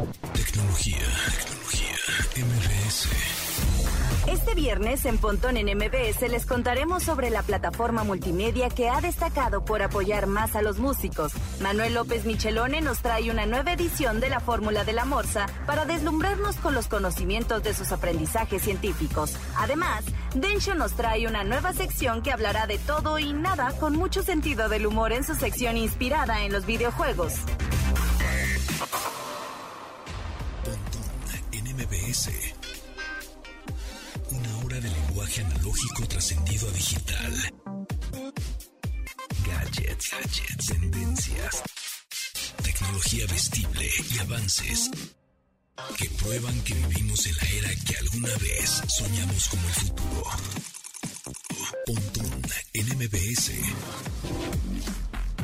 Tecnología, tecnología, MBS. Este viernes en Pontón en MBS les contaremos sobre la plataforma multimedia que ha destacado por apoyar más a los músicos. Manuel López Michelone nos trae una nueva edición de la Fórmula de la Morsa para deslumbrarnos con los conocimientos de sus aprendizajes científicos. Además, Densho nos trae una nueva sección que hablará de todo y nada con mucho sentido del humor en su sección inspirada en los videojuegos. Una hora de lenguaje analógico trascendido a digital. Gadgets, gadgets, tendencias. Tecnología vestible y avances que prueban que vivimos en la era que alguna vez soñamos como el futuro. Pontón en MBS.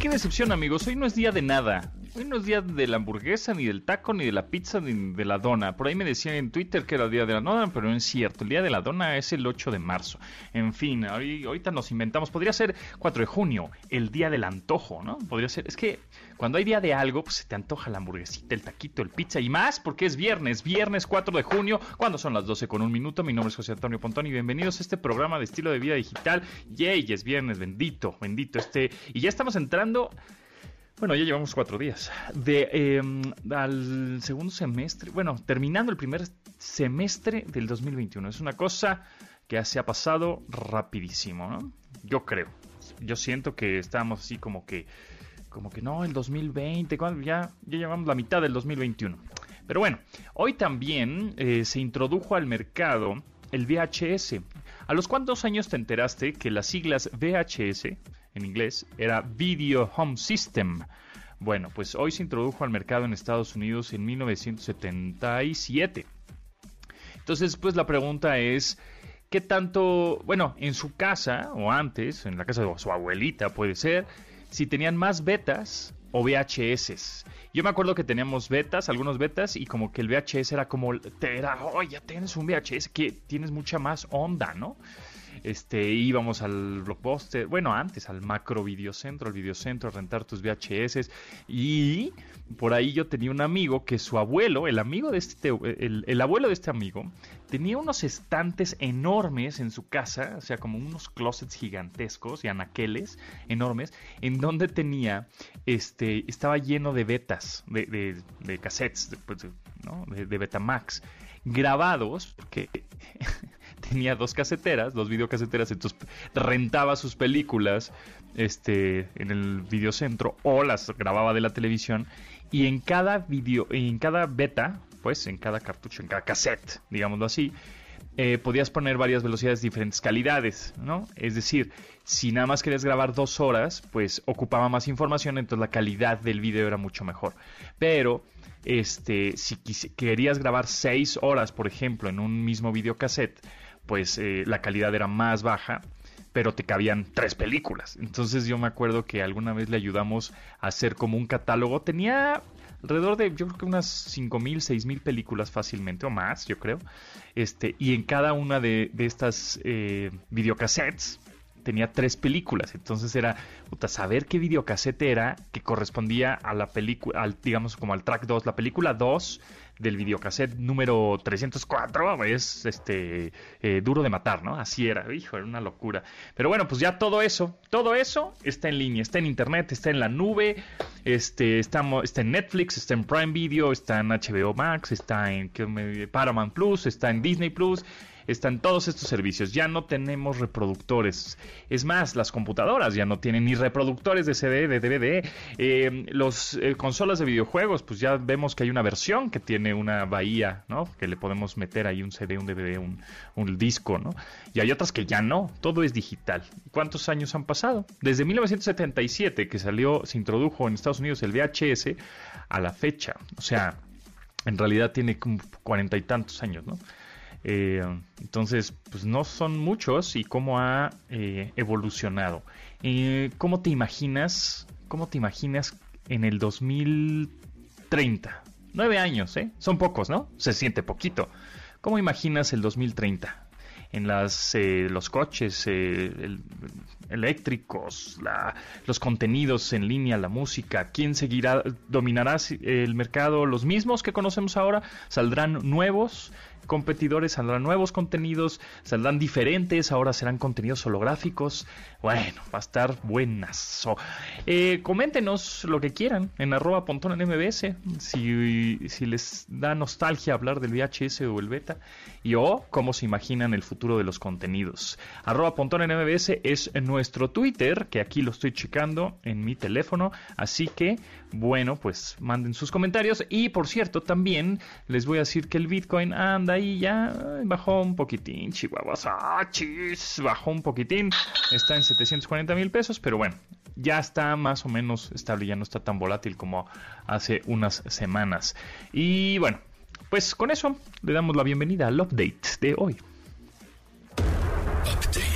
Qué decepción, amigos. Hoy no es día de nada. No es día de la hamburguesa, ni del taco, ni de la pizza, ni de la dona. Por ahí me decían en Twitter que era día de la dona, pero no es cierto. El día de la dona es el 8 de marzo. En fin, ahorita nos inventamos. Podría ser 4 de junio, el día del antojo, ¿no? Podría ser. Es que cuando hay día de algo, pues se te antoja la hamburguesita, el taquito, el pizza y más, porque es viernes, viernes 4 de junio, cuando son las 12 con un minuto. Mi nombre es José Antonio Pontón y bienvenidos a este programa de estilo de vida digital. Yay, es viernes, bendito, bendito este. Y ya estamos entrando. Bueno, ya llevamos cuatro días. De eh, al segundo semestre, bueno, terminando el primer semestre del 2021. Es una cosa que se ha pasado rapidísimo, ¿no? Yo creo. Yo siento que estamos así como que, como que no, el 2020, cuando ya, ya llevamos la mitad del 2021. Pero bueno, hoy también eh, se introdujo al mercado el VHS. ¿A los cuántos años te enteraste que las siglas VHS en inglés era Video Home System. Bueno, pues hoy se introdujo al mercado en Estados Unidos en 1977. Entonces, pues la pregunta es, ¿qué tanto, bueno, en su casa o antes, en la casa de su abuelita puede ser, si tenían más betas o VHS? Yo me acuerdo que teníamos betas, algunos betas, y como que el VHS era como, te era, oh, ya tienes un VHS, que tienes mucha más onda, ¿no? Este, íbamos al blockbuster, bueno, antes al macro videocentro, al videocentro a rentar tus VHS y por ahí yo tenía un amigo que su abuelo, el amigo de este, el, el abuelo de este amigo, tenía unos estantes enormes en su casa, o sea, como unos closets gigantescos y anaqueles enormes, en donde tenía, este, estaba lleno de betas, de, de, de cassettes, de, pues, ¿no? de, Betamax, grabados, porque tenía dos caseteras, dos videocaseteras, entonces rentaba sus películas este, en el videocentro o las grababa de la televisión y en cada video, en cada beta, pues en cada cartucho, en cada cassette, digámoslo así, eh, podías poner varias velocidades de diferentes calidades, ¿no? Es decir, si nada más querías grabar dos horas, pues ocupaba más información, entonces la calidad del video era mucho mejor. Pero, este, si querías grabar seis horas, por ejemplo, en un mismo videocassette, pues eh, la calidad era más baja, pero te cabían tres películas. Entonces yo me acuerdo que alguna vez le ayudamos a hacer como un catálogo. Tenía alrededor de, yo creo que unas cinco mil, seis mil películas fácilmente, o más, yo creo. Este, y en cada una de, de estas eh, videocassettes tenía tres películas. Entonces era, saber qué videocassette era que correspondía a la película, digamos como al track 2. La película 2 del videocassette número 304 es este eh, duro de matar, ¿no? Así era, hijo, era una locura. Pero bueno, pues ya todo eso, todo eso está en línea, está en internet, está en la nube, este, está, está en Netflix, está en Prime Video, está en HBO Max, está en Paramount Plus, está en Disney Plus están todos estos servicios. Ya no tenemos reproductores. Es más, las computadoras ya no tienen ni reproductores de CD, de DVD. Eh, los eh, consolas de videojuegos, pues ya vemos que hay una versión que tiene una bahía, ¿no? Que le podemos meter ahí un CD, un DVD, un, un disco, ¿no? Y hay otras que ya no. Todo es digital. ¿Cuántos años han pasado? Desde 1977 que salió, se introdujo en Estados Unidos el VHS a la fecha. O sea, en realidad tiene cuarenta y tantos años, ¿no? Eh, entonces, pues no son muchos y cómo ha eh, evolucionado. Eh, ¿Cómo te imaginas? ¿Cómo te imaginas en el 2030? Nueve años, ¿eh? Son pocos, ¿no? Se siente poquito. ¿Cómo imaginas el 2030? En las, los coches, el, eléctricos, los contenidos en línea, la música, quién seguirá, dominará el mercado, los mismos que conocemos ahora, saldrán nuevos competidores, saldrán nuevos contenidos, saldrán diferentes, ahora serán contenidos holográficos. Bueno, va a estar buenas. Eh, coméntenos lo que quieran en arroba en MBS, si, si les da nostalgia hablar del VHS o el beta, y o cómo se imaginan el futuro de los contenidos. Arroba en MBS es nuestro Twitter, que aquí lo estoy checando en mi teléfono, así que, bueno, pues manden sus comentarios. Y por cierto, también les voy a decir que el Bitcoin anda ahí ya bajó un poquitín, chihuahuas, ah, bajó un poquitín, está en 740 mil pesos, pero bueno, ya está más o menos estable, ya no está tan volátil como hace unas semanas. Y bueno, pues con eso le damos la bienvenida al update de hoy. Las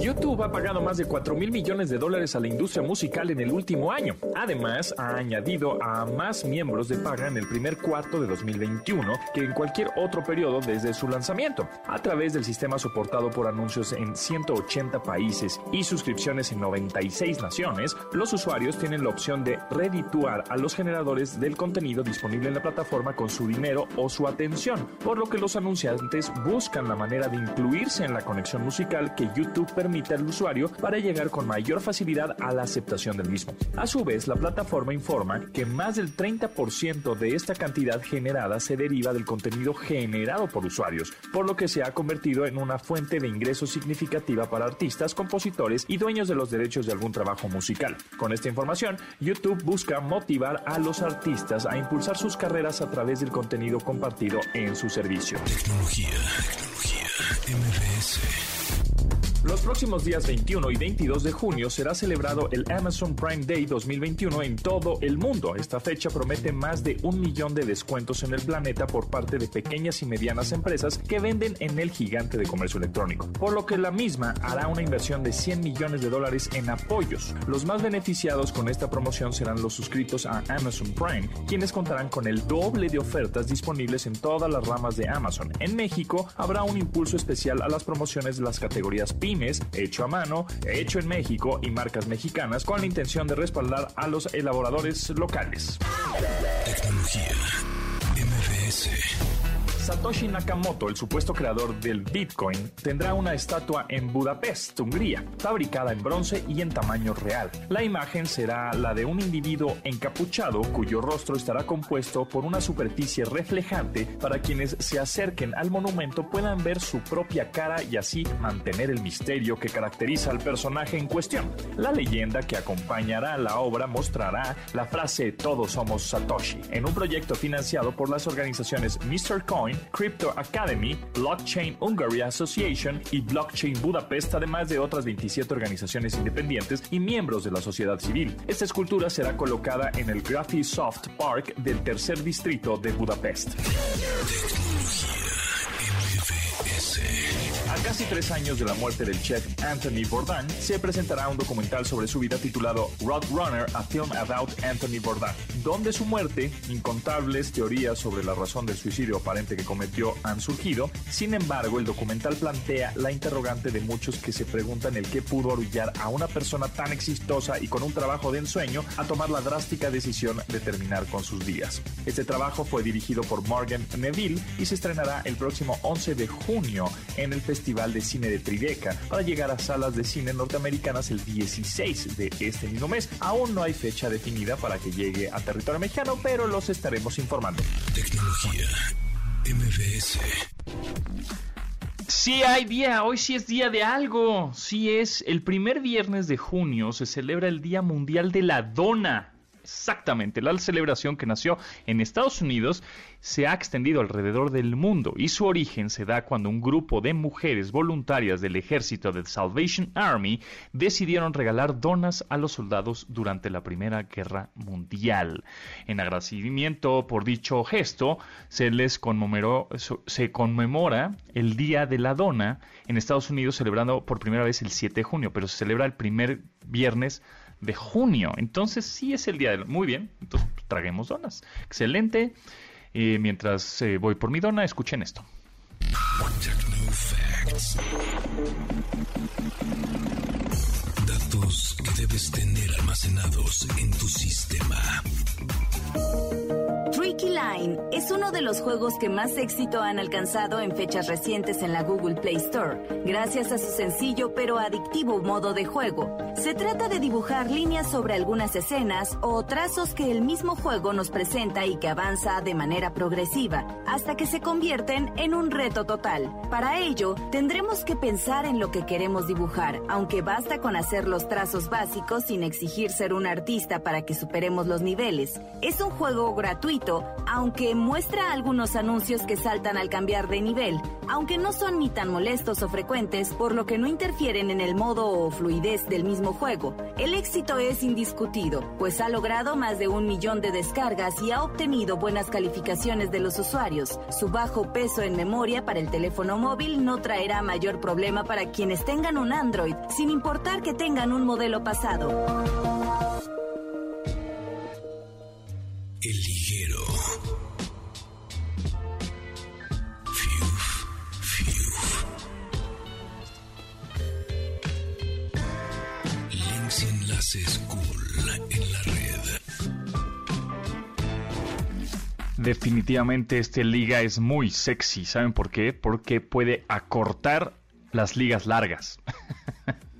YouTube ha pagado más de 4 mil millones de dólares a la industria musical en el último año. Además, ha añadido a más miembros de paga en el primer cuarto de 2021 que en cualquier otro periodo desde su lanzamiento. A través del sistema soportado por anuncios en 180 países y suscripciones en 96 naciones, los usuarios tienen la opción de redituar a los generadores del contenido disponible en la plataforma con su dinero o su atención, por lo que los anunciantes buscan la manera de incluirse en la conexión musical que YouTube permite al usuario para llegar con mayor facilidad a la aceptación del mismo. A su vez, la plataforma informa que más del 30% de esta cantidad generada se deriva del contenido generado por usuarios, por lo que se ha convertido en una fuente de ingresos significativa para artistas, compositores y dueños de los derechos de algún trabajo musical. Con esta información, YouTube busca motivar a los artistas a impulsar sus carreras a través del contenido compartido en su servicio. Tecnología, tecnología, los próximos días 21 y 22 de junio será celebrado el Amazon Prime Day 2021 en todo el mundo. Esta fecha promete más de un millón de descuentos en el planeta por parte de pequeñas y medianas empresas que venden en el gigante de comercio electrónico, por lo que la misma hará una inversión de 100 millones de dólares en apoyos. Los más beneficiados con esta promoción serán los suscritos a Amazon Prime, quienes contarán con el doble de ofertas disponibles en todas las ramas de Amazon. En México habrá un impulso especial a las promociones de las categorías PIN hecho a mano, hecho en México y marcas mexicanas con la intención de respaldar a los elaboradores locales. Satoshi Nakamoto, el supuesto creador del Bitcoin, tendrá una estatua en Budapest, Hungría, fabricada en bronce y en tamaño real. La imagen será la de un individuo encapuchado cuyo rostro estará compuesto por una superficie reflejante para quienes se acerquen al monumento puedan ver su propia cara y así mantener el misterio que caracteriza al personaje en cuestión. La leyenda que acompañará la obra mostrará la frase Todos somos Satoshi en un proyecto financiado por las organizaciones Mr. Coin Crypto Academy, Blockchain Hungary Association y Blockchain Budapest, además de otras 27 organizaciones independientes y miembros de la sociedad civil. Esta escultura será colocada en el Graphisoft Park del tercer distrito de Budapest. A casi tres años de la muerte del chef Anthony Bourdain, se presentará un documental sobre su vida titulado Roadrunner, a film about Anthony Bourdain, donde su muerte, incontables teorías sobre la razón del suicidio aparente que cometió han surgido. Sin embargo, el documental plantea la interrogante de muchos que se preguntan el qué pudo orullar a una persona tan exitosa y con un trabajo de ensueño a tomar la drástica decisión de terminar con sus días. Este trabajo fue dirigido por Morgan Neville y se estrenará el próximo 11 de junio en el Festival Festival de Cine de Tribeca para llegar a salas de cine norteamericanas el 16 de este mismo mes. Aún no hay fecha definida para que llegue a territorio mexicano, pero los estaremos informando. Tecnología MVS. Sí hay día, hoy sí es día de algo. Sí es el primer viernes de junio se celebra el Día Mundial de la Dona. Exactamente, la celebración que nació en Estados Unidos se ha extendido alrededor del mundo y su origen se da cuando un grupo de mujeres voluntarias del ejército de Salvation Army decidieron regalar donas a los soldados durante la Primera Guerra Mundial. En agradecimiento por dicho gesto, se les conmemoró, se conmemora el Día de la Dona en Estados Unidos celebrando por primera vez el 7 de junio, pero se celebra el primer viernes de junio. Entonces sí es el día del... Muy bien, entonces pues, traguemos donas. Excelente. Eh, mientras eh, voy por mi dona, escuchen esto. Datos que debes tener almacenados en tu sistema. Tricky Line es uno de los juegos que más éxito han alcanzado en fechas recientes en la Google Play Store, gracias a su sencillo pero adictivo modo de juego. Se trata de dibujar líneas sobre algunas escenas o trazos que el mismo juego nos presenta y que avanza de manera progresiva, hasta que se convierten en un reto total. Para ello, tendremos que pensar en lo que queremos dibujar, aunque basta con hacer los trazos básicos sin exigir ser un artista para que superemos los niveles. Es un juego gratuito aunque muestra algunos anuncios que saltan al cambiar de nivel, aunque no son ni tan molestos o frecuentes, por lo que no interfieren en el modo o fluidez del mismo juego. El éxito es indiscutido, pues ha logrado más de un millón de descargas y ha obtenido buenas calificaciones de los usuarios. Su bajo peso en memoria para el teléfono móvil no traerá mayor problema para quienes tengan un Android, sin importar que tengan un modelo pasado. El liguero. Fiuf, fiuf. Links y enlaces cool en la red. Definitivamente este liga es muy sexy. ¿Saben por qué? Porque puede acortar las ligas largas.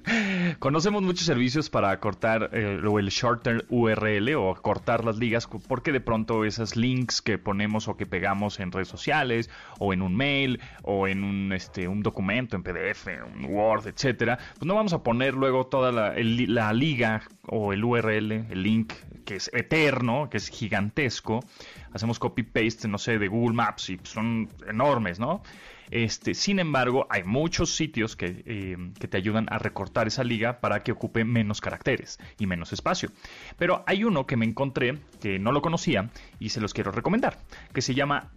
Conocemos muchos servicios para cortar eh, o el shorter URL o cortar las ligas porque de pronto esas links que ponemos o que pegamos en redes sociales o en un mail o en un, este, un documento en PDF, un Word, etcétera, pues no vamos a poner luego toda la, la liga o el URL, el link que es eterno, que es gigantesco. Hacemos copy paste, no sé, de Google Maps y son enormes, ¿no? Este, sin embargo, hay muchos sitios que, eh, que te ayudan a recortar esa liga para que ocupe menos caracteres y menos espacio. Pero hay uno que me encontré que no lo conocía y se los quiero recomendar, que se llama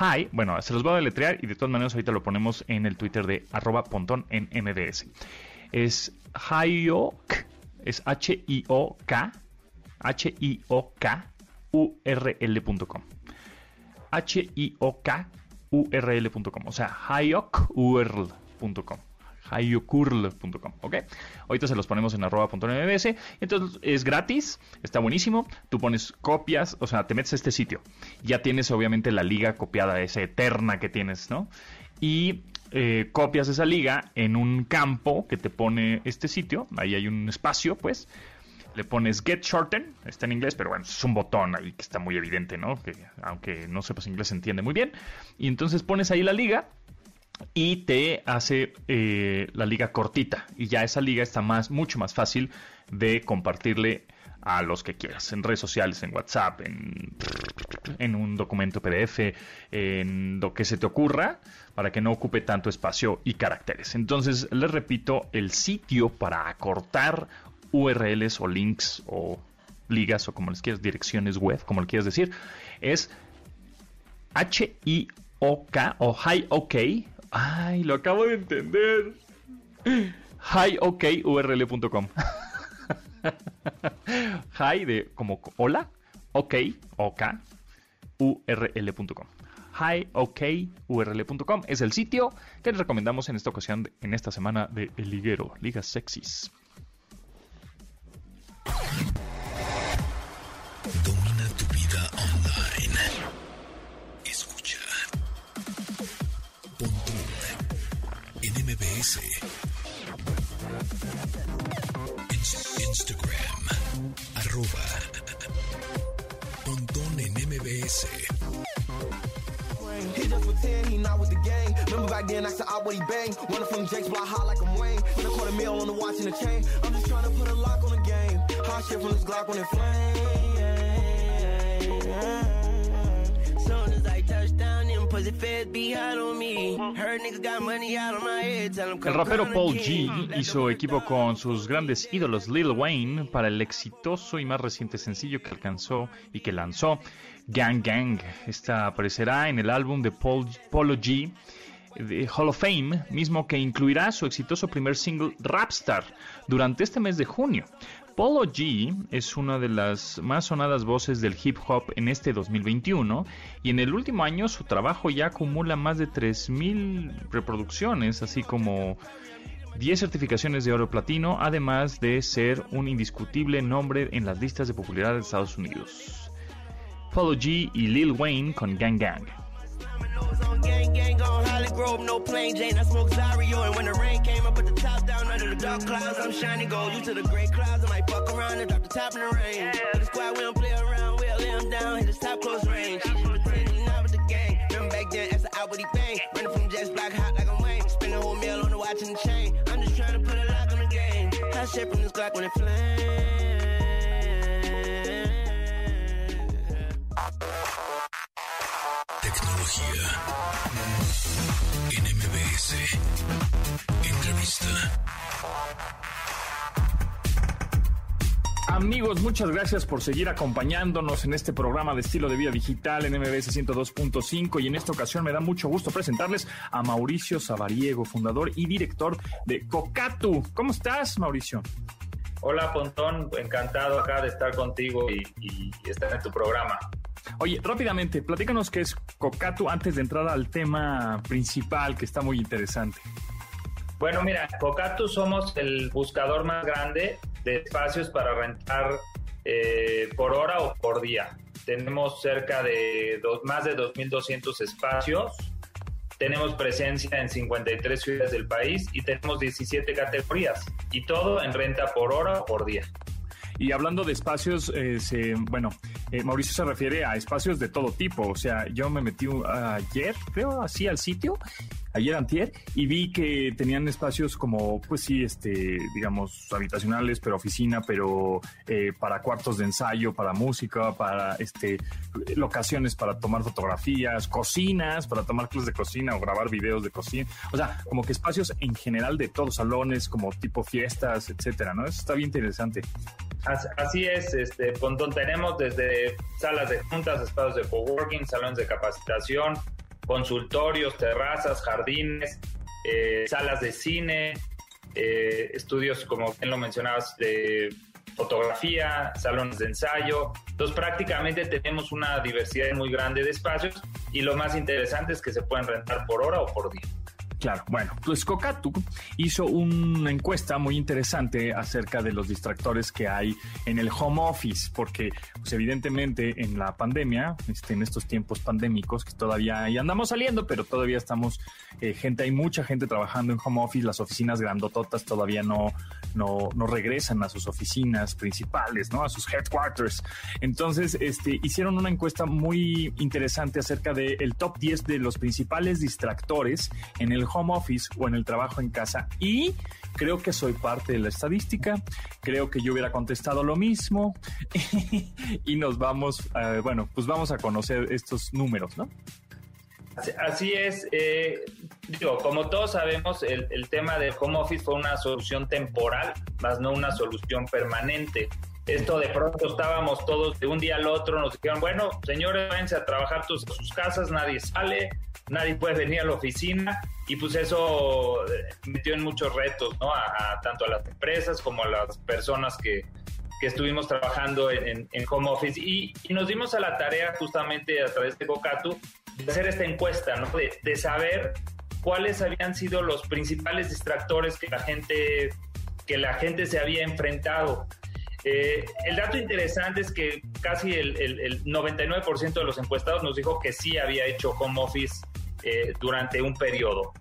Hi. Bueno, se los voy a deletrear y de todas maneras ahorita lo ponemos en el Twitter de arroba pontón en MBS. Es Hiok, es H-I-O-K, H-I-O-K, URL.com. H-I-O-K-U-R-L.com. O sea, hyokurl.com. Hyokurl.com. ¿Ok? Ahorita se los ponemos en arroba punto mbs. Entonces es gratis, está buenísimo. Tú pones copias, o sea, te metes a este sitio. Ya tienes obviamente la liga copiada, esa eterna que tienes, ¿no? Y eh, copias esa liga en un campo que te pone este sitio. Ahí hay un espacio, pues le pones get shorten, está en inglés, pero bueno, es un botón ahí que está muy evidente, ¿no? Que aunque no sepas inglés se entiende muy bien. Y entonces pones ahí la liga y te hace eh, la liga cortita. Y ya esa liga está más, mucho más fácil de compartirle a los que quieras, en redes sociales, en WhatsApp, en, en un documento PDF, en lo que se te ocurra, para que no ocupe tanto espacio y caracteres. Entonces, les repito, el sitio para acortar URLs o links o ligas o como les quieras, direcciones web, como le quieras decir, es H-I-O-K o Hi-OK. Ay, lo acabo de entender. HiOKURL.com. Hi de como hola, ok, ok, url.com. HiOKURL.com es el sitio que les recomendamos en esta ocasión, en esta semana de El Liguero, Ligas Sexys. MBS. Instagram. Arroba. Pontón en MBS. He just for 10, he not with the. Remember back then, I said, he bang. Running from Jake's block hot like I'm Wayne. On the watch and the chain. I'm just trying to put a lock on the game. Hot shit from this Glock on flame. El come rapero Paul. G su equipo con sus grandes ídolos Lil Wayne para el exitoso y más reciente sencillo que alcanzó y que lanzó Gang Gang. Esta aparecerá en el álbum de Paul, Polo G de Hall of Fame, mismo que incluirá su exitoso primer single Rapstar durante este mes de junio. Polo G es una de las más sonadas voces del hip hop en este 2021 y en el último año su trabajo ya acumula más de 3.000 reproducciones, así como 10 certificaciones de oro platino, además de ser un indiscutible nombre en las listas de popularidad de Estados Unidos. Polo G y Lil Wayne con Gang Gang. Grove, no plain Jane. I smoke Zario, and when the rain came, I put the top down under the dark clouds. I'm shining gold. You to the gray clouds, I might fuck around and drop the top in the rain. Yeah. The squad, we don't play around, we'll lay down, hit top close range. Running from jets, black hot like I'm Wayne. Spend a whole meal on the watch and the chain. I'm just trying to put a lock on the game. Hot shit from this Glock when it flames. MBS. Entrevista. Amigos, muchas gracias por seguir acompañándonos en este programa de estilo de vida digital en MBS 102.5 y en esta ocasión me da mucho gusto presentarles a Mauricio Sabariego, fundador y director de Cocatu. ¿Cómo estás, Mauricio? Hola, Pontón, encantado acá de estar contigo y, y- y estar en tu programa. Oye, rápidamente, platícanos qué es Cocatu antes de entrar al tema principal que está muy interesante. Bueno, mira, Cocatu somos el buscador más grande de espacios para rentar eh, por hora o por día. Tenemos cerca de más de 2.200 espacios. Tenemos presencia en 53 ciudades del país y tenemos 17 categorías. Y todo en renta por hora o por día. Y hablando de espacios, eh, bueno, eh, Mauricio se refiere a espacios de todo tipo. O sea, yo me metí uh, ayer, creo, así al sitio, ayer antier, y vi que tenían espacios como, pues sí, este, digamos, habitacionales, pero oficina, pero eh, para cuartos de ensayo, para música, para este locaciones para tomar fotografías, cocinas, para tomar clases de cocina o grabar videos de cocina. O sea, como que espacios en general de todos salones, como tipo fiestas, etcétera, ¿no? Eso está bien interesante. As- Así es, este, tenemos desde salas de juntas, espacios de coworking, salones de capacitación, consultorios, terrazas, jardines, eh, salas de cine, eh, estudios, como bien lo mencionabas, de fotografía, salones de ensayo. Entonces, prácticamente tenemos una diversidad muy grande de espacios y lo más interesante es que se pueden rentar por hora o por día. Claro, bueno, pues Cocatu hizo una encuesta muy interesante acerca de los distractores que hay en el home office, porque pues evidentemente en la pandemia, este, en estos tiempos pandémicos, que todavía ahí andamos saliendo, pero todavía estamos, eh, gente, hay mucha gente trabajando en home office, las oficinas grandototas todavía no, no, no regresan a sus oficinas principales, ¿no? A sus headquarters. Entonces, este, hicieron una encuesta muy interesante acerca del top 10 de los principales distractores en el home office o en el trabajo en casa. Y creo que soy parte de la estadística. Creo que yo hubiera contestado lo mismo. y nos vamos, eh, bueno, pues vamos a conocer estos números, ¿no? Así, es, eh, digo, como todos sabemos, el, el tema del home office fue una solución temporal, más no una solución permanente. Esto de pronto estábamos todos de un día al otro, nos dijeron, bueno, señores, váyanse a trabajar tus- a sus casas, nadie sale, nadie puede venir a la oficina, y pues eso eh, metió en muchos retos, ¿no? A, a tanto a las empresas como a las personas que, que estuvimos trabajando en, en- en home office y, y nos dimos a la tarea justamente a través de Cocatu de hacer esta encuesta, ¿no? De, de saber cuáles habían sido los principales distractores que la gente, que la gente se había enfrentado. Eh, el dato interesante es que casi el, el- el 99% de los encuestados nos dijo que sí había hecho home office eh, durante un periodo.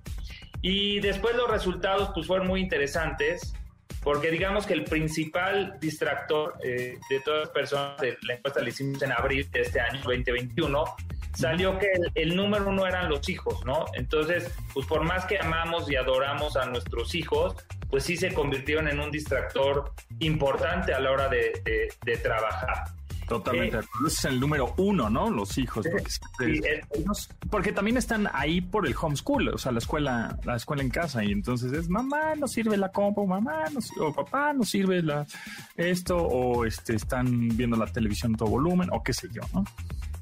Y después los resultados pues fueron muy interesantes porque digamos que el principal distractor eh, de todas las personas, de la encuesta la hicimos en abril de este año 2021, salió que el, el número uno eran los hijos, ¿no? Entonces, pues por más que amamos y adoramos a nuestros hijos, pues sí se convirtieron en un distractor importante a la hora de, de- de trabajar. Totalmente. Eh, de acuerdo. Ese es el número uno, ¿no? Los hijos. Porque, Sí, porque también están ahí por el homeschool, o sea, la escuela, la escuela en casa. Y entonces es mamá, no sirve la compu, mamá, no, o papá, no sirve la, esto, o este, están viendo la televisión a todo volumen, o qué sé yo, ¿no?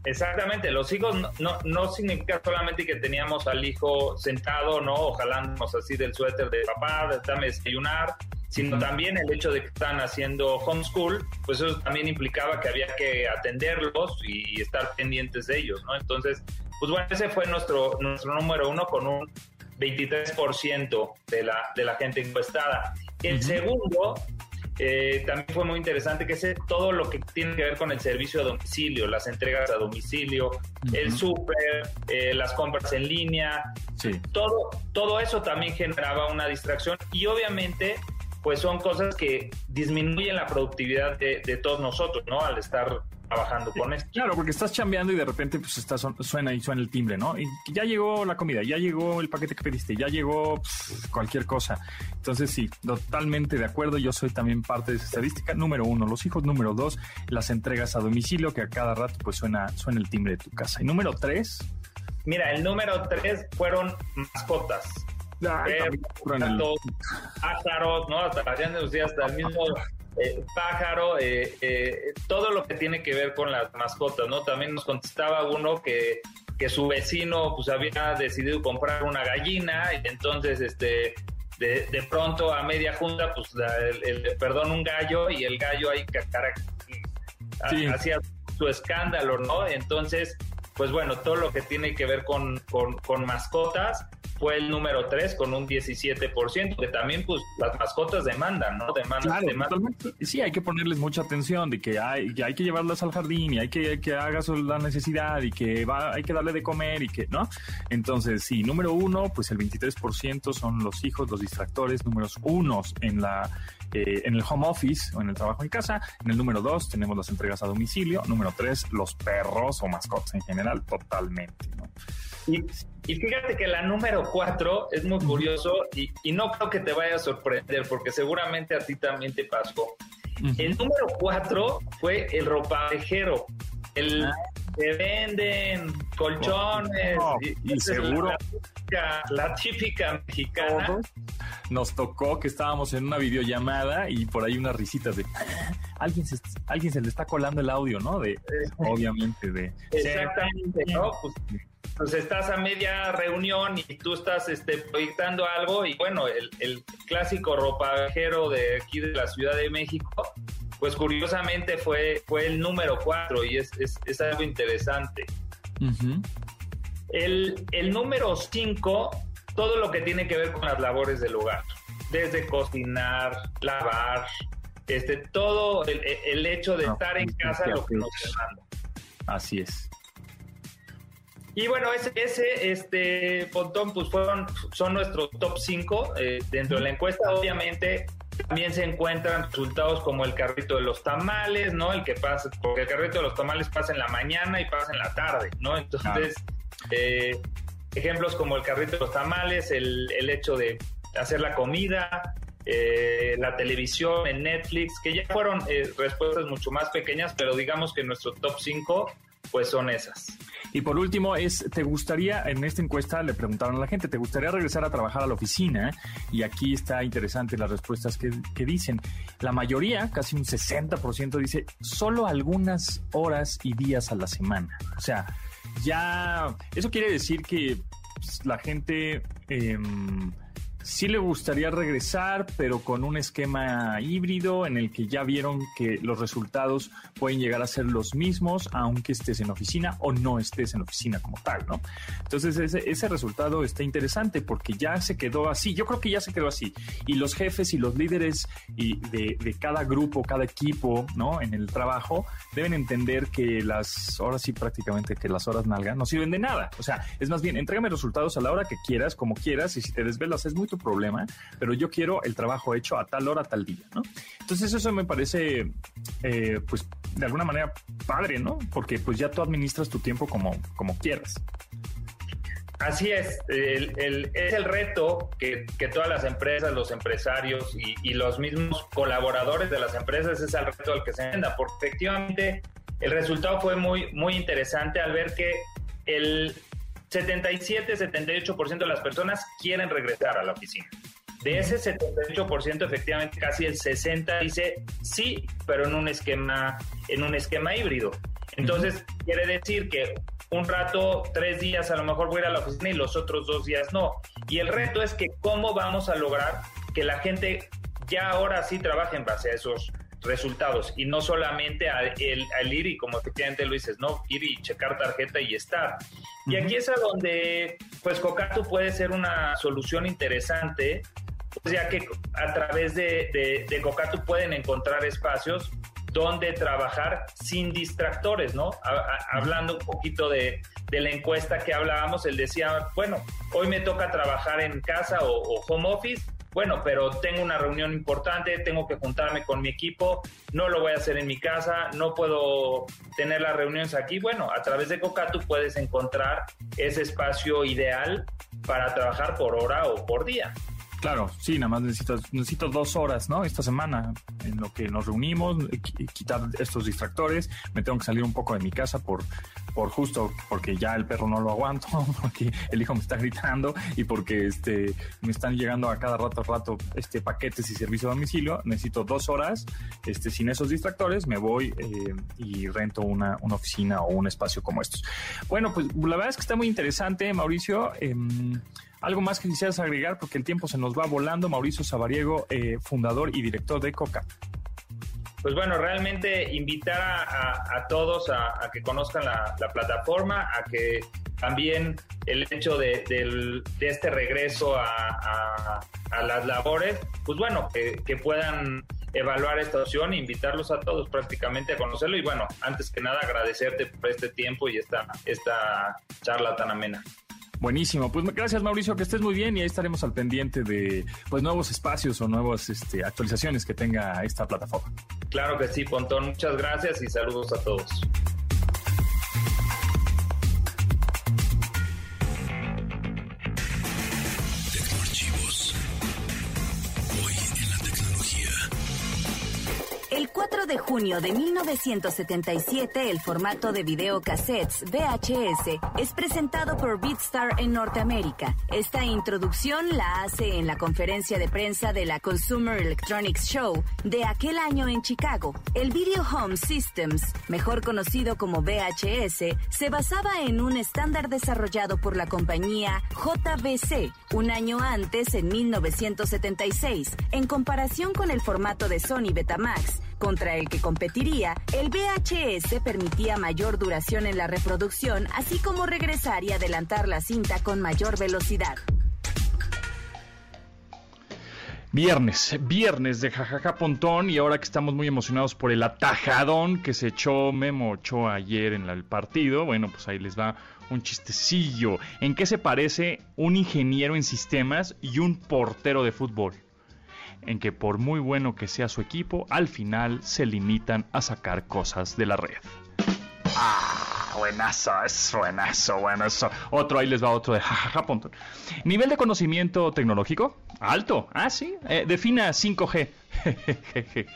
Exactamente, los hijos no, no, no, significa solamente que teníamos al hijo sentado, ¿no? Ojalá así del suéter de papá, dame desayunar, sino también el hecho de que están haciendo homeschool, pues eso también implicaba que había que atenderlos y estar pendientes de ellos, ¿no? Entonces, pues bueno, ese fue nuestro, nuestro número uno con un 23% de la, de la gente encuestada. El segundo eh, también fue muy interesante que es todo lo que tiene que ver con el servicio a domicilio, las entregas a domicilio, el súper, eh, las compras en línea, todo, todo eso también generaba una distracción y obviamente pues son cosas que disminuyen la productividad de, de todos nosotros, ¿no? Al estar trabajando con esto. Claro, porque estás chambeando y de repente pues está, suena y suena el timbre, ¿no? Y ya llegó la comida, ya llegó el paquete que pediste, ya llegó cualquier cosa. Entonces sí, totalmente de acuerdo. Yo soy también parte de esa estadística. Número uno, los hijos. Número dos, las entregas a domicilio, que a cada rato pues suena, suena el timbre de tu casa. Y número tres. Mira, el número tres fueron mascotas. ¿no? Hasta, hasta el mismo eh, pájaro, eh, eh, todo lo que tiene que ver con las mascotas, ¿no? También nos contestaba uno que, que su vecino pues había decidido comprar una gallina y entonces este de, de pronto a media junta pues el, perdón un gallo y el gallo ahí cara, hacía su escándalo, ¿no? Entonces pues bueno, todo lo que tiene que ver con, con, con mascotas fue el número 3 con un 17%, que también pues las mascotas demandan, ¿no? Demandan, Sí, hay que ponerles mucha atención de que hay, que hay que llevarlas al jardín y hay que que hagas la necesidad y que va, hay que darle de comer y que, ¿no? Entonces, sí, número uno, pues el 23% son los hijos, los distractores, números unos en la eh, en el home office o en el trabajo en casa. En el número dos tenemos las entregas a domicilio. Número tres, los perros o mascotas en general, totalmente, ¿no? Y, fíjate que la número cuatro es muy curioso y, no creo que te vaya a sorprender porque seguramente a ti también te pasó. El número cuatro fue el ropavejero. El ah. que venden colchones. y, seguro. La típica, mexicana. nos tocó que estábamos en una videollamada y por ahí unas risitas de alguien se, alguien se le está colando el audio, ¿no? De obviamente de exactamente, ¿no? Pues pues estás a media reunión y tú estás este, proyectando algo y bueno, el, clásico ropajero de aquí de la Ciudad de México, pues curiosamente fue, fue el número cuatro y es, es, algo interesante. el, el número cinco, todo lo que tiene que ver con las labores del hogar, desde cocinar, lavar, este, todo el, el hecho de estar en casa lo que nos demanda. Así es. Y bueno, ese, ese este Pontón, pues fueron, son nuestros top 5 eh, dentro de la encuesta. Obviamente también se encuentran resultados como el carrito de los tamales, ¿no? El que pasa, porque el carrito de los tamales pasa en la mañana y pasa en la tarde, ¿no? Entonces, eh, ejemplos como el carrito de los tamales, el, el hecho de hacer la comida, eh, la televisión, en Netflix, que ya fueron respuestas mucho más pequeñas, pero digamos que nuestro top 5 pues son esas. Y por último, es, ¿te gustaría, en esta encuesta le preguntaron a la gente, ¿te gustaría regresar a trabajar a la oficina? Y aquí está interesante las respuestas que, dicen. La mayoría, casi un 60%, dice solo algunas horas y días a la semana. O sea, ya, eso quiere decir que pues, la gente... Eh, sí le gustaría regresar, pero con un esquema híbrido en el que ya vieron que los resultados pueden llegar a ser los mismos, aunque estés en oficina o no estés en oficina como tal, ¿no? Entonces ese, ese resultado está interesante porque ya se quedó así, yo creo que ya se quedó así, y los jefes y los líderes y de, de cada grupo, cada equipo, ¿no? En el trabajo, deben entender que las horas sí prácticamente que las horas nalga no sirven de nada, o sea, es más bien, entrégame resultados a la hora que quieras, como quieras, y si te desvelas es muy problema, pero yo quiero el trabajo hecho a tal hora, tal día, ¿no? Entonces eso me parece, eh, pues, de alguna manera padre, ¿no? Porque pues ya tú administras tu tiempo como, como quieras. Así es, es el reto que, que, todas las empresas, los empresarios y, los mismos colaboradores de las empresas es el reto al que se anda, porque efectivamente el resultado fue muy, muy interesante al ver que el, 77, 78% de las personas quieren regresar a la oficina. De ese 78%, efectivamente, casi el 60 dice sí, pero en un esquema, en un esquema híbrido. Entonces, quiere decir que un rato, tres días a lo mejor voy a ir a la oficina y los otros dos días no. Y el reto es que cómo vamos a lograr que la gente ya ahora sí trabaje en base a esos resultados y no solamente al, ir y como efectivamente lo dices, ¿no? Ir y checar tarjeta y estar. Y aquí es a donde pues Cocatu puede ser una solución interesante, pues ya que a través de, de, de Cocatu pueden encontrar espacios donde trabajar sin distractores, ¿no? hablando un poquito de, de, la encuesta que hablábamos, él decía, bueno, hoy me toca trabajar en casa o, o home office, bueno, pero tengo una reunión importante, tengo que juntarme con mi equipo, no lo voy a hacer en mi casa, no puedo tener las reuniones aquí. Bueno, a través de Cocatu puedes encontrar ese espacio ideal para trabajar por hora o por día. Claro, sí, nada más necesito, necesito dos horas, ¿no? Esta semana en lo que nos reunimos, quitar estos distractores, me tengo que salir un poco de mi casa por, por justo porque ya el perro no lo aguanto, porque el hijo me está gritando y porque este me están llegando a cada rato rato este paquetes y servicio a domicilio, necesito dos horas, este sin esos distractores, me voy eh, y rento una, una, oficina o un espacio como estos. Bueno, pues la verdad es que está muy interesante, Mauricio. Eh, algo más que quisieras agregar porque el tiempo se nos va volando. Mauricio Sabariego, eh, fundador y director de Coca. Pues bueno, realmente invitar a, todos a, que conozcan la, plataforma, a que también el hecho de, este regreso a, las labores, pues bueno, que, puedan evaluar esta opción e invitarlos a todos prácticamente a conocerlo. Y bueno, antes que nada agradecerte por este tiempo y esta, esta charla tan amena. Buenísimo, pues gracias Mauricio, que estés muy bien y ahí estaremos al pendiente de pues nuevos espacios o nuevas este, actualizaciones que tenga esta plataforma. Claro que sí, Pontón, muchas gracias y saludos a todos. Junio de 1977, el formato de videocassettes VHS es presentado por Beatstar en Norteamérica. Esta introducción la hace en la conferencia de prensa de la Consumer Electronics Show de aquel año en Chicago. El Video Home Systems, mejor conocido como VHS, se basaba en un estándar desarrollado por la compañía JVC un año antes, en 1976. En comparación con el formato de Sony Betamax, contra el que competiría, el VHS permitía mayor duración en la reproducción, así como regresar y adelantar la cinta con mayor velocidad. Viernes, viernes de jajaja pontón y ahora que estamos muy emocionados por el atajadón que se echó Memo ayer en el partido, bueno, pues ahí les va un chistecillo. ¿En qué se parece un ingeniero en sistemas y un portero de fútbol? En que por muy bueno que sea su equipo, al final se limitan a sacar cosas de la red. Ah, buenazo, es buenazo, bueno, eso. Otro, ahí les va otro de jajaja. Nivel de conocimiento tecnológico, alto. Ah, sí, eh, defina 5G.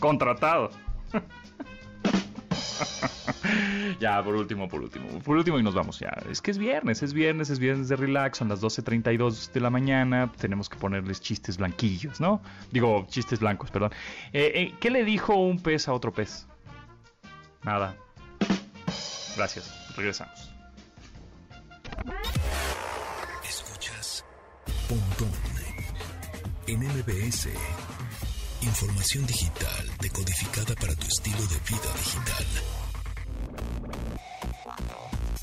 Contratado. ya, por último, por último. Por último y nos vamos ya. Es que es viernes, es viernes, es viernes de relax. Son las 12.32 de la mañana. Tenemos que ponerles chistes blanquillos, ¿no? Digo, chistes blancos, perdón. Eh, eh, ¿Qué le dijo un pez a otro pez? Nada. Gracias. Regresamos. Escuchas Pontón en MBS. Información digital decodificada para tu estilo de vida digital.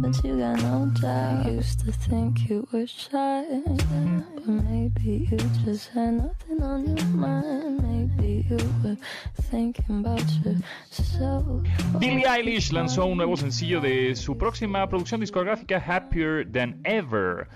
But you got no doubt. I used to think you were shy. But maybe you just had nothing on your mind. Maybe you were thinking about yourself. Billie Eilish lanzó un nuevo sencillo de su próxima producción discográfica, Happier Than Ever.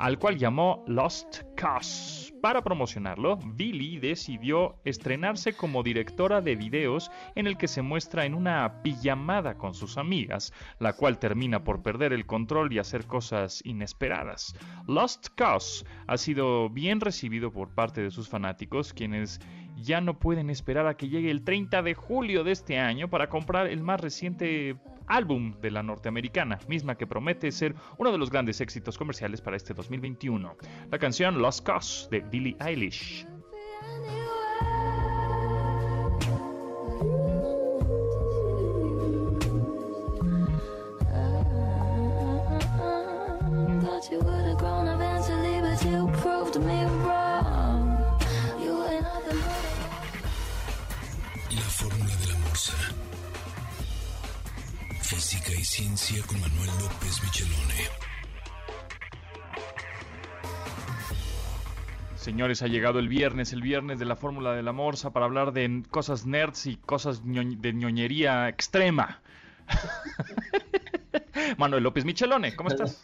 Al cual llamó Lost Cause. Para promocionarlo, Billy decidió estrenarse como directora de videos en el que se muestra en una pijamada con sus amigas, la cual termina por perder el control y hacer cosas inesperadas. Lost Cause ha sido bien recibido por parte de sus fanáticos, quienes ya no pueden esperar a que llegue el 30 de julio de este año para comprar el más reciente álbum de la norteamericana, misma que promete ser uno de los grandes éxitos comerciales para este 2021. La canción Lost Cause de Billie Eilish. Física y ciencia con Manuel López Michelone. Señores, ha llegado el viernes, el viernes de la fórmula de la morsa para hablar de cosas nerds y cosas de ñoñería extrema. Manuel López Michelone, ¿cómo estás?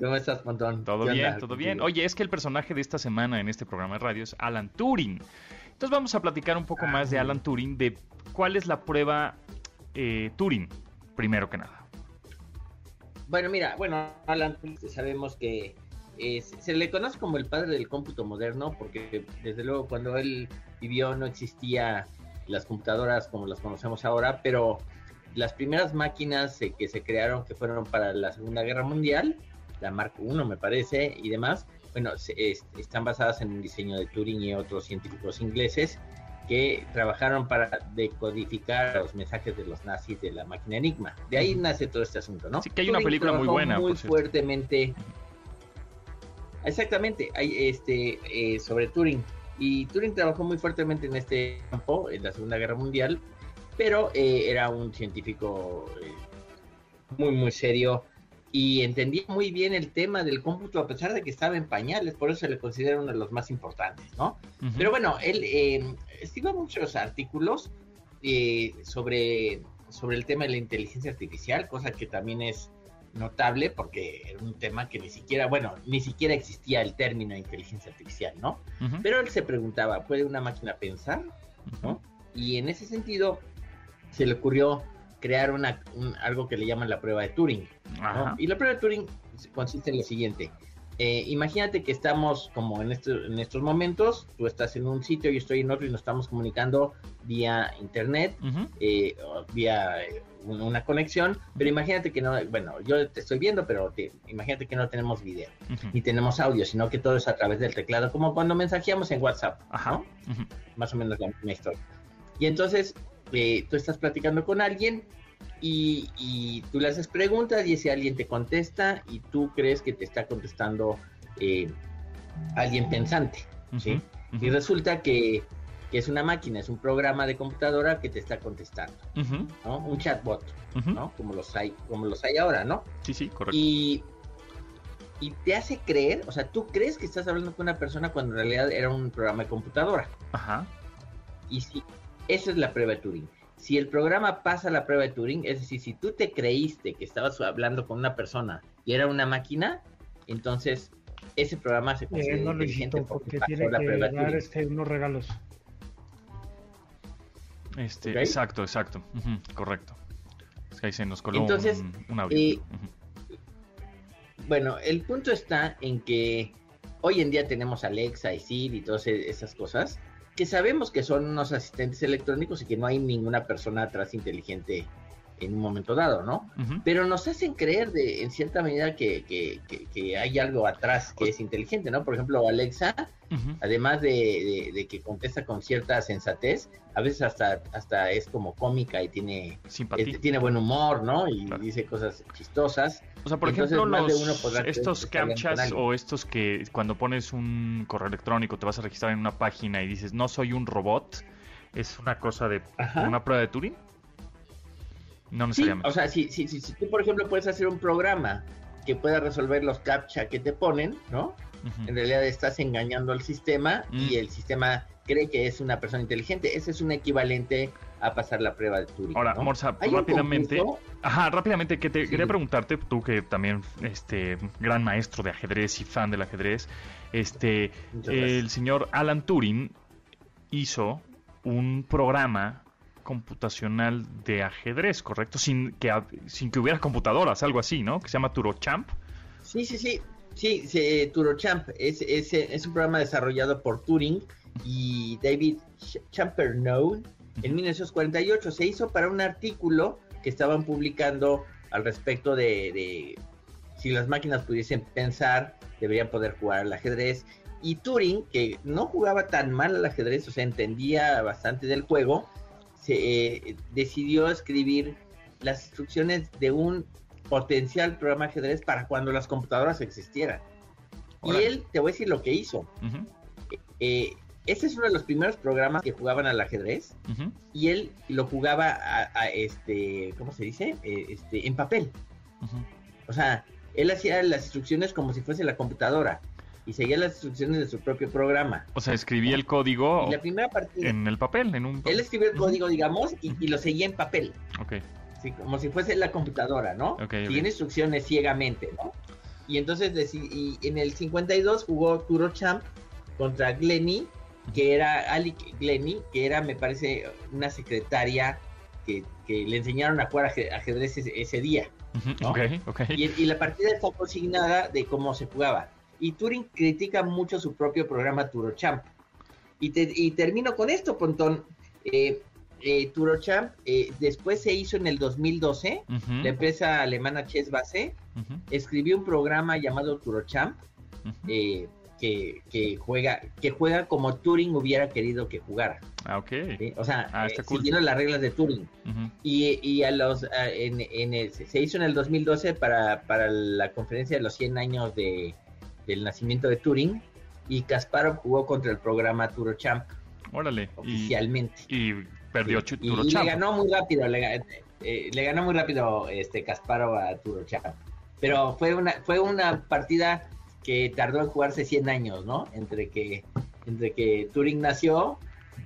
¿Cómo estás, Montón? Todo ¿Qué bien, onda? todo bien. Oye, es que el personaje de esta semana en este programa de radio es Alan Turing. Entonces vamos a platicar un poco más de Alan Turing, de cuál es la prueba eh, Turing, primero que nada. Bueno, mira, bueno, Alan Turing sabemos que eh, se le conoce como el padre del cómputo moderno porque desde luego cuando él vivió no existía las computadoras como las conocemos ahora, pero las primeras máquinas eh, que se crearon que fueron para la Segunda Guerra Mundial, la Mark I me parece y demás, bueno, se- es- están basadas en un diseño de Turing y otros científicos ingleses que trabajaron para decodificar los mensajes de los nazis de la máquina Enigma. De ahí nace todo este asunto, ¿no? Sí, que hay una Turing película muy buena, Muy fuertemente. Exactamente, hay este eh, sobre Turing. Y Turing trabajó muy fuertemente en este campo, en la Segunda Guerra Mundial, pero eh, era un científico eh, muy, muy serio y entendía muy bien el tema del cómputo a pesar de que estaba en pañales, por eso se le considera uno de los más importantes, ¿no? Pero bueno, él eh, escribió muchos artículos eh, sobre, sobre el tema de la inteligencia artificial, cosa que también es notable porque era un tema que ni siquiera, bueno, ni siquiera existía el término de inteligencia artificial, ¿no? Pero él se preguntaba, ¿puede una máquina pensar? ¿no? Y en ese sentido se le ocurrió crear una, un- algo que le llaman la prueba de Turing. Y la prueba de Turing consiste en lo siguiente. Eh, imagínate que estamos como en, este- en estos momentos, tú estás en un sitio, yo estoy en otro y nos estamos comunicando vía internet, eh, vía eh, un- una conexión, pero imagínate que no, bueno, yo te estoy viendo, pero te- imagínate que no tenemos video, Ujú. ni tenemos audio, sino que todo es a través del teclado, como cuando mensajeamos en WhatsApp, Ajá. más o menos la misma historia. Y entonces eh, tú estás platicando con alguien y, y tú le haces preguntas y ese alguien te contesta y tú crees que te está contestando eh, alguien pensante. ¿sí? Y resulta que, que es una máquina, es un programa de computadora que te está contestando. ¿no? Un chatbot. ¿no? Como los hay, como los hay ahora, ¿no? Sí, sí, correcto. Y, y te hace creer, o sea, tú crees que estás hablando con una persona cuando en realidad era un programa de computadora. Ajá. Y si, esa es la prueba de Turing. Si el programa pasa la prueba de Turing, es decir, si tú te creíste que estabas hablando con una persona y era una máquina, entonces ese programa se considera Eh, no, inteligente porque pasó tiene la que prueba de dar Turing. este, unos regalos. Este. Exacto, exacto. Correcto. Es que ahí se nos coló Entonces, un, un audio. eh. Bueno, el punto está en que hoy en día tenemos Alexa y Siri y todas esas cosas que sabemos que son unos asistentes electrónicos y que no hay ninguna persona atrás inteligente en un momento dado, ¿no? Pero nos hacen creer de, en cierta medida que, que- que- que hay algo atrás que es inteligente, ¿no? Por ejemplo, Alexa, además de, de- de que contesta con cierta sensatez, a veces hasta, hasta es como cómica y tiene, Simpatía. eh, tiene buen humor, ¿no? Y Claro. dice cosas chistosas. O sea, por Entonces, ejemplo, los- estos captchas o estos que cuando pones un correo electrónico te vas a registrar en una página y dices no soy un robot, es una cosa de Ajá. una prueba de Turing. No Sí, necesariamente. o sea, si, si, si, si tú, por ejemplo, puedes hacer un programa que pueda resolver los captcha que te ponen, ¿no? En realidad estás engañando al sistema Mm. y el sistema cree que es una persona inteligente. Ese es un equivalente a pasar la prueba de Turing. Ahora, ¿no? Morsa, rápidamente. Ajá, rápidamente, que te Sí. quería preguntarte, tú que también, este, gran maestro de ajedrez y fan del ajedrez, este, el señor Alan Turing hizo un programa computacional de ajedrez, ¿correcto? Sin que, sin que hubiera computadoras, algo así, ¿no? Que se llama TuroChamp. Sí, sí, sí. Sí, se- TuroChamp es, es, es un programa desarrollado por Turing y David Ch- Champernowne en 1948. Se hizo para un artículo que estaban publicando al respecto de, de si las máquinas pudiesen pensar, deberían poder jugar al ajedrez. Y Turing, que no jugaba tan mal al ajedrez, o sea, entendía bastante del juego, se eh, decidió escribir las instrucciones de un potencial programa de ajedrez para cuando las computadoras existieran. Y él, te voy a decir lo que hizo. Ujú, Eh, este es uno de los primeros programas que jugaban al ajedrez y él lo jugaba a, a, este, ¿cómo se dice? Eh, este, en papel. O sea, él hacía las instrucciones como si fuese la computadora y seguía las instrucciones de su propio programa. O sea, escribí el código Y la primera partida, en el papel, en un... él escribió el código, digamos, y, y lo seguía en papel. Ok, Sí, como si fuese la computadora, ¿no? Ok, ok. Siguiendo instrucciones ciegamente, ¿no? Y entonces y en el 52 jugó Turo Champ contra Glenny, que era Ali Glenny, que era, me parece, una secretaria que, que le enseñaron a jugar aje- ajedrez ese, ese día. ¿no? ok, ok. Y, y la partida está consignada de cómo se jugaba. Y Turing critica mucho su propio programa TuroChamp. Y, te- y termino con esto, Pontón. Eh, eh, TuroChamp eh, después se hizo en el 2012. Ujú, La empresa alemana Chess Base escribió un programa llamado TuroChamp ujú. eh, que, que juega que juega como Turing hubiera querido que jugara. Ah, ok. ¿sí? O sea, Ah, eh, cool. las reglas de Turing. Y, y a los a- en, en el- se hizo en el 2012 para, para la conferencia de los 100 años de, del nacimiento de Turing y Kasparov jugó contra el programa TuroChamp Órale. Oficialmente. y perdió Sí, Chu- y, le ganó muy rápido le, eh, le ganó muy rápido este Kasparov a TuroChamp pero fue una fue una partida que tardó en jugarse 100 años no entre que entre que Turing nació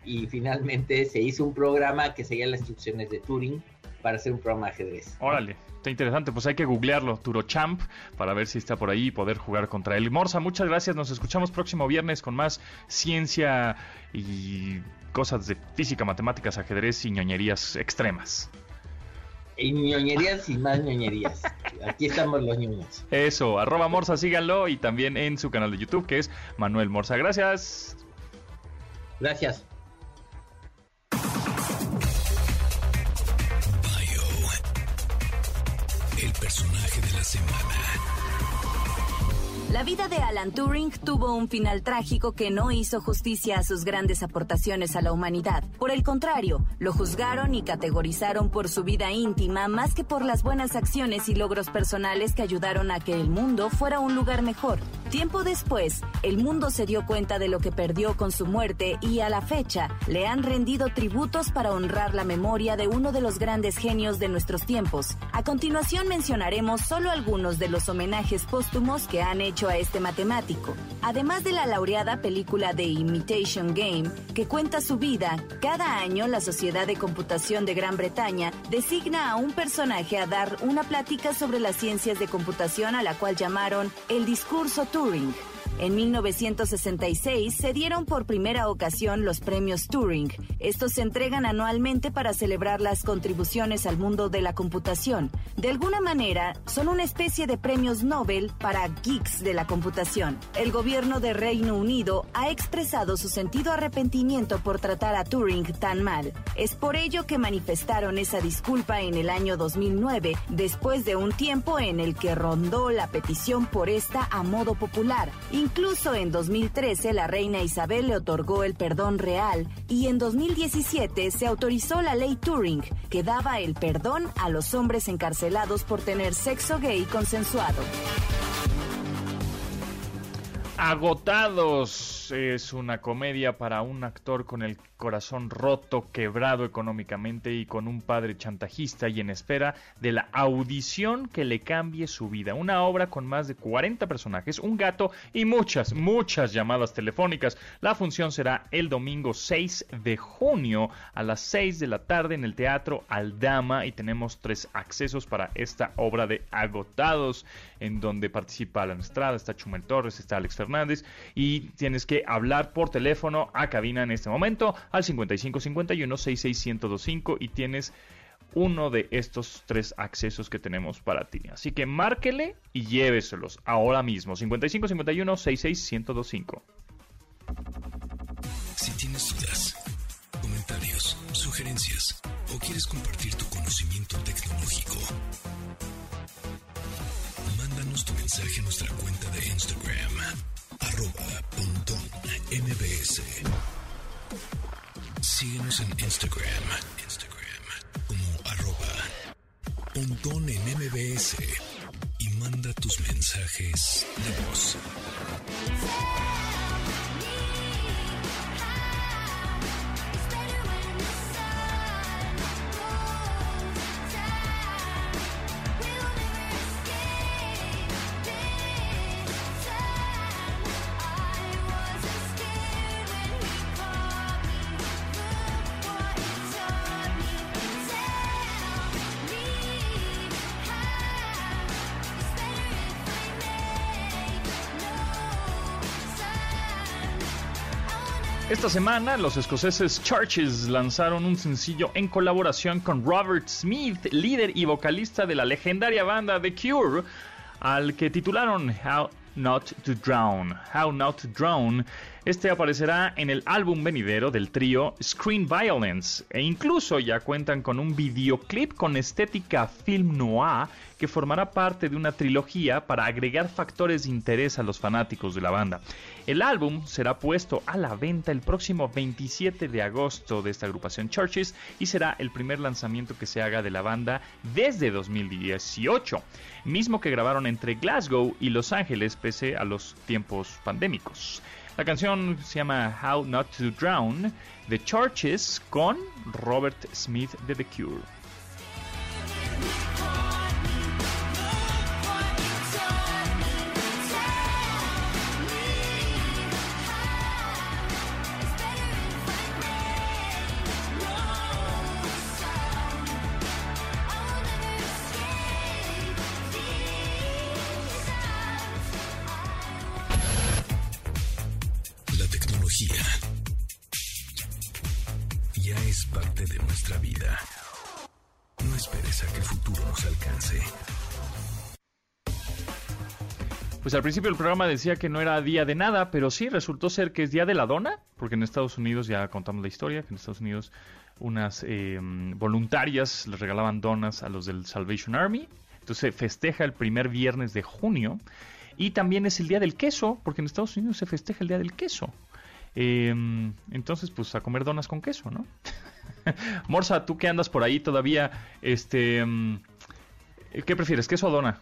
y finalmente se hizo un programa que seguía las instrucciones de Turing para hacer un programa de ajedrez Órale, está interesante. Pues hay que googlearlo, Turochamp, para ver si está por ahí y poder jugar contra él. Morsa, muchas gracias. Nos escuchamos próximo viernes con más ciencia y cosas de física, matemáticas, ajedrez y ñoñerías extremas. y ñoñerías y más ñoñerías aquí estamos los ñoños Eso, arroba Morsa, síganlo y también en su canal de YouTube que es Manuel Morsa. Gracias. gracias La vida de Alan Turing tuvo un final trágico que no hizo justicia a sus grandes aportaciones a la humanidad. Por el contrario, lo juzgaron y categorizaron por su vida íntima más que por las buenas acciones y logros personales que ayudaron a que el mundo fuera un lugar mejor. Tiempo después, el mundo se dio cuenta de lo que perdió con su muerte y a la fecha le han rendido tributos para honrar la memoria de uno de los grandes genios de nuestros tiempos. A continuación mencionaremos solo algunos de los homenajes póstumos que han hecho a este matemático. Además de la laureada película The Imitation Game, que cuenta su vida, cada año la Sociedad de Computación de Gran Bretaña designa a un personaje a dar una plática sobre las ciencias de computación a la cual llamaron el discurso Turing. En 1966 se dieron por primera ocasión los premios Turing. Estos se entregan anualmente para celebrar las contribuciones al mundo de la computación. De alguna manera, son una especie de premios Nobel para geeks de la computación. El gobierno de Reino Unido ha expresado su sentido arrepentimiento por tratar a Turing tan mal. Es por ello que manifestaron esa disculpa en el año 2009, después de un tiempo en el que rondó la petición por esta a modo popular. En 2013 la reina Isabel le otorgó el perdón real y en 2017 se autorizó la ley Turing, que daba el perdón a los hombres encarcelados por tener sexo gay consensuado. Agotados es una comedia para un actor con el corazón roto, quebrado económicamente y con un padre chantajista y en espera de la audición que le cambie su vida. Una obra con más de 40 personajes, un gato y muchas, muchas llamadas telefónicas. La función será el domingo 6 de junio a las 6 de la tarde en el Teatro Aldama y tenemos tres accesos para esta obra de Agotados en donde participa Alan Estrada, está Chumel Torres, está Alex Fernández y tienes que hablar por teléfono a cabina en este momento al 5551 66125 y tienes uno de estos tres accesos que tenemos para ti. Así que márquele y lléveselos ahora mismo. 5551 66125. Si tienes dudas, comentarios, sugerencias o quieres compartir tu conocimiento tecnológico, mándanos tu mensaje a nuestra cuenta de Instagram, arroba pontón mbs. Síguenos en Instagram, Instagram como arroba pontón en mbs y manda tus mensajes de voz. Esta semana, los escoceses Churches lanzaron un sencillo en colaboración con Robert Smith, líder y vocalista de la legendaria banda The Cure, al que titularon How Not to Drown. How Not to Drown. Este aparecerá en el álbum venidero del trío Screen Violence e incluso ya cuentan con un videoclip con estética film noir que formará parte de una trilogía para agregar factores de interés a los fanáticos de la banda. El álbum será puesto a la venta el próximo 27 de agosto de esta agrupación Churches y será el primer lanzamiento que se haga de la banda desde 2018, mismo que grabaron entre Glasgow y Los Ángeles pese a los tiempos pandémicos. La canción se llama How Not to Drown de Churches con Robert Smith de The Cure. Pues al principio del programa decía que no era día de nada, pero sí resultó ser que es día de la dona, porque en Estados Unidos ya contamos la historia, que en Estados Unidos unas eh, voluntarias les regalaban donas a los del Salvation Army. Entonces se festeja el primer viernes de junio y también es el día del queso, porque en Estados Unidos se festeja el día del queso. Eh, entonces, pues a comer donas con queso, ¿no? Morsa, tú que andas por ahí todavía, este, mm, ¿qué prefieres, queso o dona?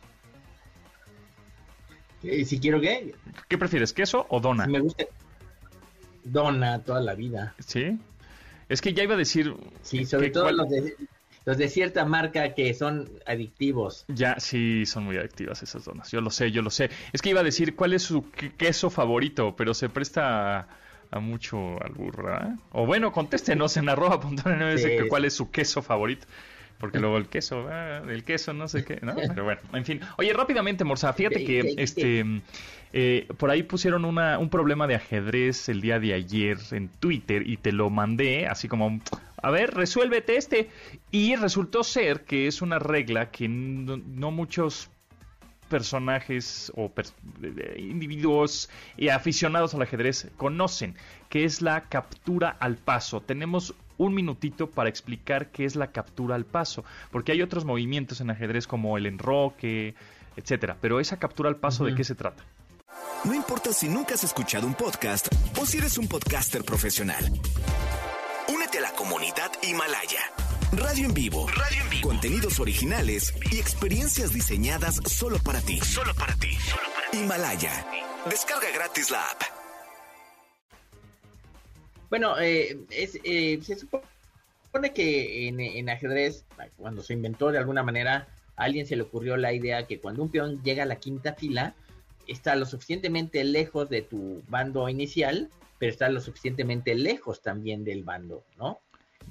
Eh, si quiero qué, ¿Qué prefieres, queso o dona? si me gusta. Dona toda la vida. Sí. Es que ya iba a decir. Sí, sobre todo cuál- los de, los de cierta marca que son adictivos. Ya, sí, son muy adictivas esas donas. Yo lo sé, yo lo sé. Es que iba a decir cuál es su que- queso favorito, pero se presta a, a mucho albur, ¿verdad? O bueno, contéstenos en arroba punto NBS Sí, que sí. cuál es su queso favorito. Porque luego el queso, ah, el queso, no sé qué, ¿no? Pero bueno, en fin. Oye, rápidamente, Morsa, fíjate que ¿Qué- qué- este eh, por ahí pusieron una, un problema de ajedrez el día de ayer en Twitter y te lo mandé así como, a ver, resuélvete este. Y resultó ser que es una regla que no, no muchos personajes o individuos y aficionados al ajedrez conocen, que es la captura al paso. Tenemos un minutito para explicar qué es la captura al paso, porque hay otros movimientos en ajedrez como el enroque, etcétera, pero esa captura al paso de qué se trata. No importa si nunca has escuchado un podcast o si eres un podcaster profesional. Únete a la comunidad Himalaya. Radio en vivo. Radio en vivo. Contenidos originales y experiencias diseñadas solo para ti. Solo para ti. Himalaya. Descarga gratis la app. Bueno, eh, es, eh, se supone que en, ajedrez, cuando se inventó de alguna manera, a alguien se le ocurrió la idea que cuando un peón llega a la quinta fila, está lo suficientemente lejos de tu bando inicial, pero está lo suficientemente lejos también del bando, ¿no?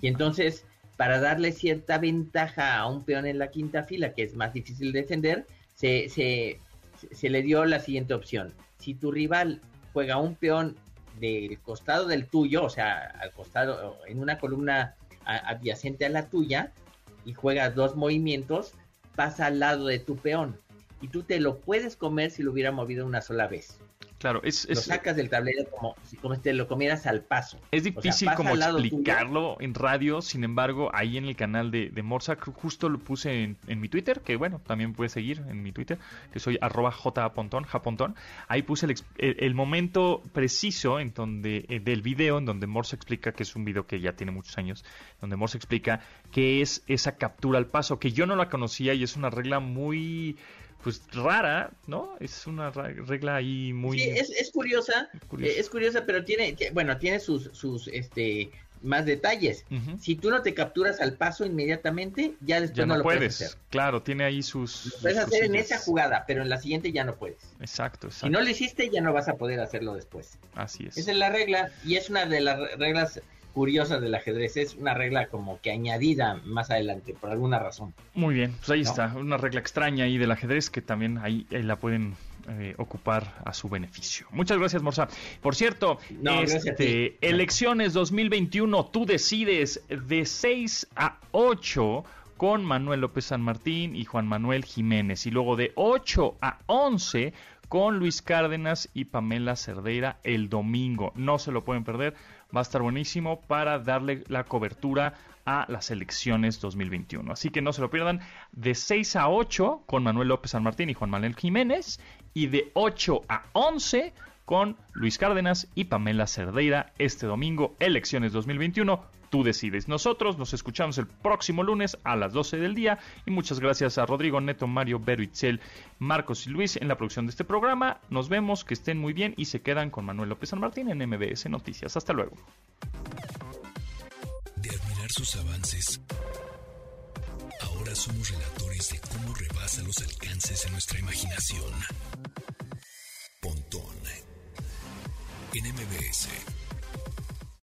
Y entonces, para darle cierta ventaja a un peón en la quinta fila, que es más difícil de defender, se, se, se le dio la siguiente opción. Si tu rival juega un peón del costado del tuyo, o sea, al costado, en una columna adyacente a la tuya, y juega dos movimientos, pasa al lado de tu peón. Y tú te lo puedes comer si lo hubiera movido una sola vez. Claro, es, lo sacas del tablero como si como te lo comieras al paso. Es difícil como explicarlo en radio, sin embargo, ahí en el canal de, de Morsa, justo lo puse en, mi Twitter, que bueno, también puedes seguir en mi Twitter, que soy arroba japontón, japontón. Ahí puse el, momento preciso en donde, eh, del video, en donde Morsa explica, que es un video que ya tiene muchos años, donde Morsa explica qué es esa captura al paso, que yo no la conocía y es una regla muy pues rara, ¿no? Es una regla ahí muy... Sí, es, curiosa, es curiosa, pero tiene, bueno, tiene sus, sus, este, más detalles. Si tú no te capturas al paso inmediatamente, ya después no, lo puedes. hacer. Claro, tiene ahí sus... Lo puedes hacer en esa jugada, pero en la siguiente ya no puedes. Exacto, exacto. Si no lo hiciste, ya no vas a poder hacerlo después. Así es. Esa es la regla, y es una de las reglas curiosa del ajedrez. Es una regla como que añadida más adelante, por alguna razón. Muy bien, pues ahí está, una regla extraña ahí del ajedrez que también ahí, la pueden eh, ocupar a su beneficio. Muchas gracias, Morsa. Por cierto, este, elecciones 2021, tú decides de 6 a 8 con Manuel López San Martín y Juan Manuel Jiménez. Y luego de 8 a 11 con Luis Cárdenas y Pamela Cerdeira el domingo. No se lo pueden perder va a estar buenísimo para darle la cobertura a las elecciones 2021. Así que no se lo pierdan de 6 a 8 con Manuel López San Martín y Juan Manuel Jiménez y de 8 a 11 con Luis Cárdenas y Pamela Cerdeira este domingo, elecciones 2021. Tú decides. Nosotros nos escuchamos el próximo lunes a las 12 del día y muchas gracias a Rodrigo Neto, Mario, Vero Marcos y Luis en la producción de este programa. Nos vemos, que estén muy bien y se quedan con Manuel López San Martín en MBS Noticias. Hasta luego. De admirar sus avances, ahora somos relatores de cómo rebasa los alcances de nuestra imaginación. Pontón en MBS.